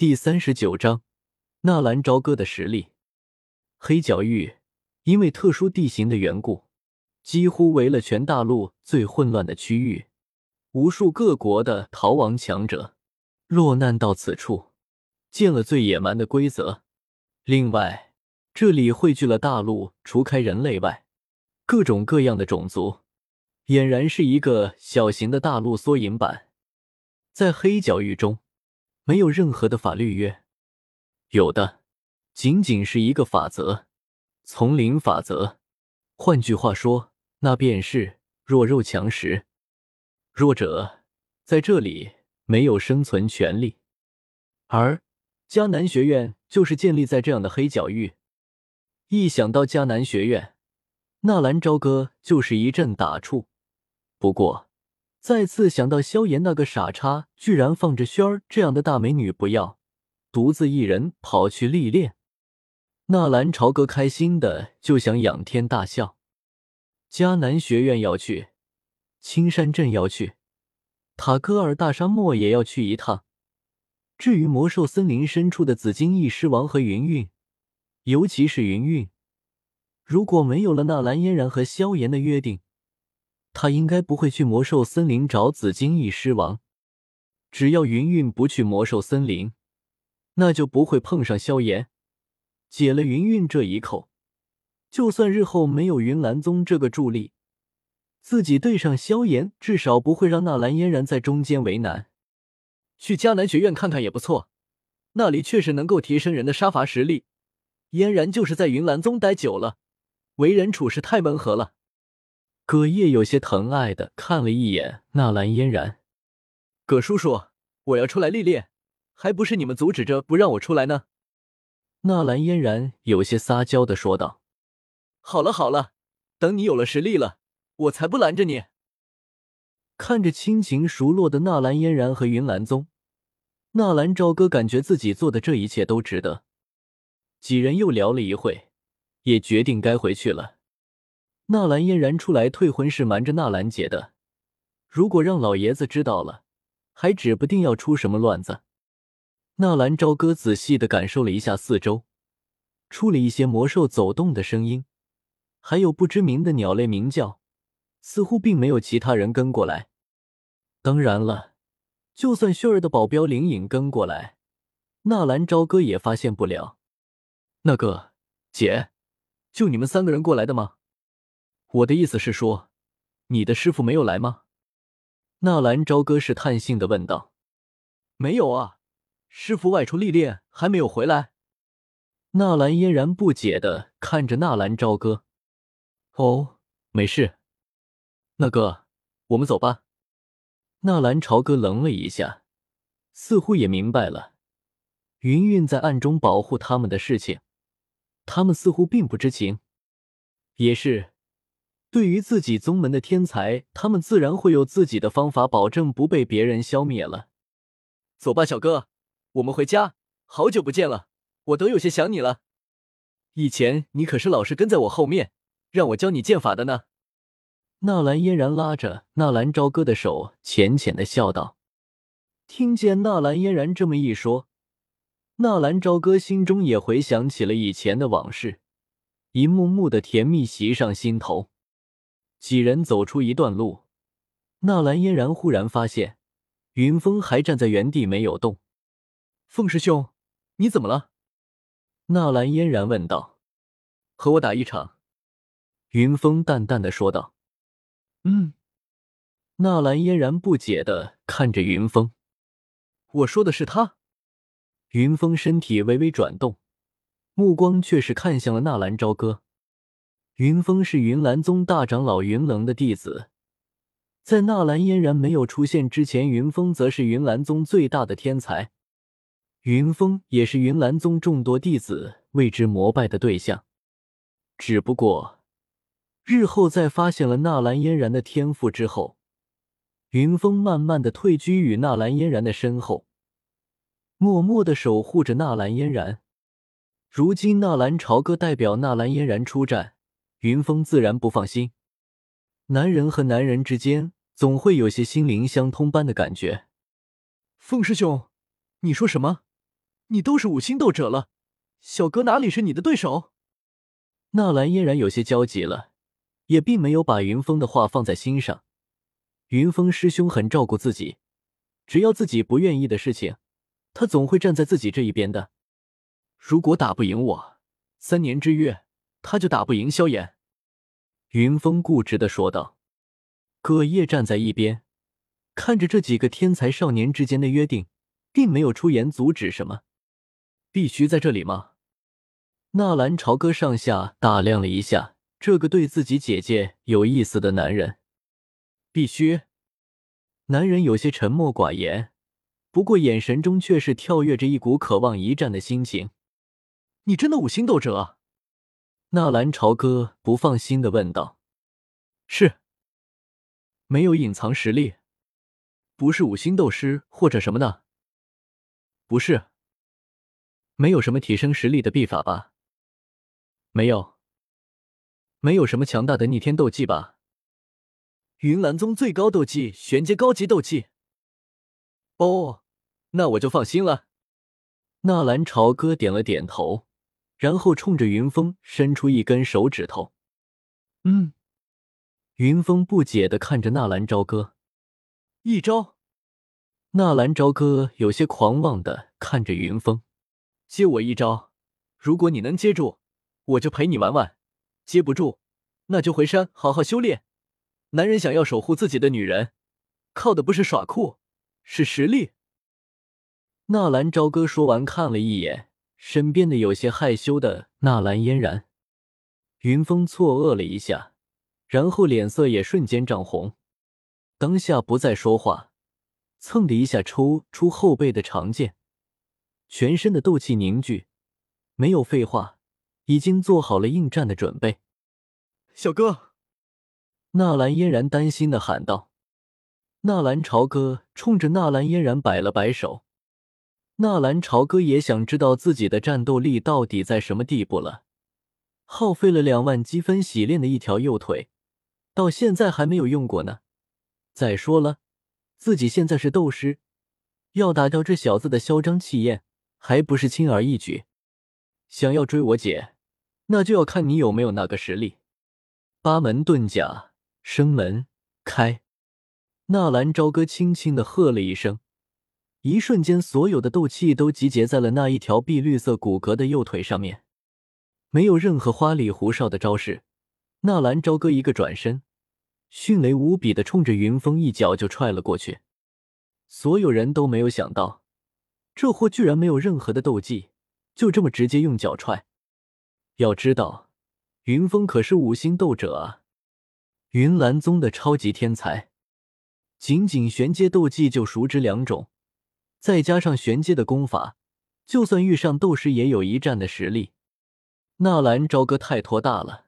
第三十九章，纳兰朝歌的实力。黑角域因为特殊地形的缘故，几乎围了全大陆最混乱的区域，无数各国的逃亡强者落难到此处，见了最野蛮的规则。另外，这里汇聚了大陆除开人类外各种各样的种族，俨然是一个小型的大陆缩影版。在黑角域中。没有任何的法律约，有的仅仅是一个法则——丛林法则。换句话说，那便是弱肉强食，弱者在这里没有生存权利。而迦南学院就是建立在这样的黑角域。一想到迦南学院，纳兰朝歌就是一阵打怵。不过，再次想到萧炎那个傻叉，居然放着轩儿这样的大美女不要，独自一人跑去历练，纳兰朝歌开心的就想仰天大笑。迦南学院要去，青山镇要去，塔戈尔大沙漠也要去一趟。至于魔兽森林深处的紫金翼狮王和云韵，尤其是云韵，如果没有了纳兰嫣然和萧炎的约定。他应该不会去魔兽森林找紫金翼狮王。只要云云不去魔兽森林，那就不会碰上萧炎。解了云云这一口，就算日后没有云岚宗这个助力，自己对上萧炎，至少不会让纳兰嫣然在中间为难。去迦南学院看看也不错，那里确实能够提升人的杀伐实力。嫣然就是在云岚宗待久了，为人处事太温和了。葛叶有些疼爱的看了一眼纳兰嫣然，葛叔叔，我要出来历练，还不是你们阻止着不让我出来呢？纳兰嫣然有些撒娇的说道。好了好了，等你有了实力了，我才不拦着你。看着亲情熟络的纳兰嫣然和云岚宗，纳兰朝歌感觉自己做的这一切都值得。几人又聊了一会，也决定该回去了。纳兰嫣然出来退婚是瞒着纳兰姐的，如果让老爷子知道了，还指不定要出什么乱子。纳兰朝歌仔细的感受了一下四周，出了一些魔兽走动的声音，还有不知名的鸟类鸣叫，似乎并没有其他人跟过来。当然了，就算薰儿的保镖灵隐跟过来，纳兰朝歌也发现不了。那个姐，就你们三个人过来的吗？我的意思是说，你的师傅没有来吗？纳兰朝歌试探性的问道。没有啊，师傅外出历练，还没有回来。纳兰嫣然不解的看着纳兰朝歌。哦，没事。那个，我们走吧。纳兰朝歌愣了一下，似乎也明白了云云在暗中保护他们的事情，他们似乎并不知情。也是。对于自己宗门的天才，他们自然会有自己的方法，保证不被别人消灭了。走吧，小哥，我们回家。好久不见了，我都有些想你了。以前你可是老是跟在我后面，让我教你剑法的呢。纳兰嫣然拉着纳兰朝歌的手，浅浅的笑道。听见纳兰嫣然这么一说，纳兰朝歌心中也回想起了以前的往事，一幕幕的甜蜜袭上心头。几人走出一段路，纳兰嫣然忽然发现，云峰还站在原地没有动。凤师兄，你怎么了？纳兰嫣然问道。和我打一场。云峰淡淡的说道。嗯。纳兰嫣然不解的看着云峰。我说的是他。云峰身体微微转动，目光却是看向了纳兰朝歌。云峰是云岚宗大长老云棱的弟子，在纳兰嫣然没有出现之前，云峰则是云岚宗最大的天才。云峰也是云岚宗众多弟子为之膜拜的对象。只不过，日后在发现了纳兰嫣然的天赋之后，云峰慢慢的退居于纳兰嫣然的身后，默默的守护着纳兰嫣然。如今纳兰朝歌代表纳兰嫣然出战。云峰自然不放心，男人和男人之间总会有些心灵相通般的感觉。凤师兄，你说什么？你都是五星斗者了，小哥哪里是你的对手？纳兰嫣然有些焦急了，也并没有把云峰的话放在心上。云峰师兄很照顾自己，只要自己不愿意的事情，他总会站在自己这一边的。如果打不赢我，三年之约，他就打不赢萧炎。云峰固执的说道。葛叶站在一边，看着这几个天才少年之间的约定，并没有出言阻止什么。必须在这里吗？纳兰朝歌上下打量了一下这个对自己姐姐有意思的男人。必须。男人有些沉默寡言，不过眼神中却是跳跃着一股渴望一战的心情。你真的五星斗者？纳兰朝歌不放心的问道。是。没有隐藏实力，不是五星斗师或者什么的。不是。没有什么提升实力的秘法吧？没有。没有什么强大的逆天斗技吧？云岚宗最高斗技玄阶高级斗技。哦，那我就放心了。纳兰朝歌点了点头，然后冲着云峰伸出一根手指头。嗯。云峰不解的看着纳兰朝歌，一招。纳兰朝歌有些狂妄的看着云峰，接我一招，如果你能接住，我就陪你玩玩；接不住，那就回山好好修炼。男人想要守护自己的女人，靠的不是耍酷，是实力。纳兰朝歌说完，看了一眼身边的有些害羞的纳兰嫣然，云峰错愕了一下。然后脸色也瞬间涨红，当下不再说话，蹭的一下抽出后背的长剑，全身的斗气凝聚，没有废话，已经做好了应战的准备。小哥，纳兰嫣然担心的喊道。纳兰朝歌冲着纳兰嫣然摆了摆手，纳兰朝歌也想知道自己的战斗力到底在什么地步了，耗费了两万积分洗练的一条右腿。到现在还没有用过呢。再说了，自己现在是斗师，要打掉这小子的嚣张气焰，还不是轻而易举。想要追我姐，那就要看你有没有那个实力。八门遁甲，生门开！纳兰朝歌轻轻的喝了一声，一瞬间，所有的斗气都集结在了那一条碧绿色骨骼的右腿上面，没有任何花里胡哨的招式。纳兰朝歌一个转身，迅雷无比的冲着云峰一脚就踹了过去。所有人都没有想到，这货居然没有任何的斗技，就这么直接用脚踹。要知道，云峰可是五星斗者啊，云岚宗的超级天才，仅仅玄阶斗技就熟知两种，再加上玄阶的功法，就算遇上斗师也有一战的实力。纳兰朝歌太托大了。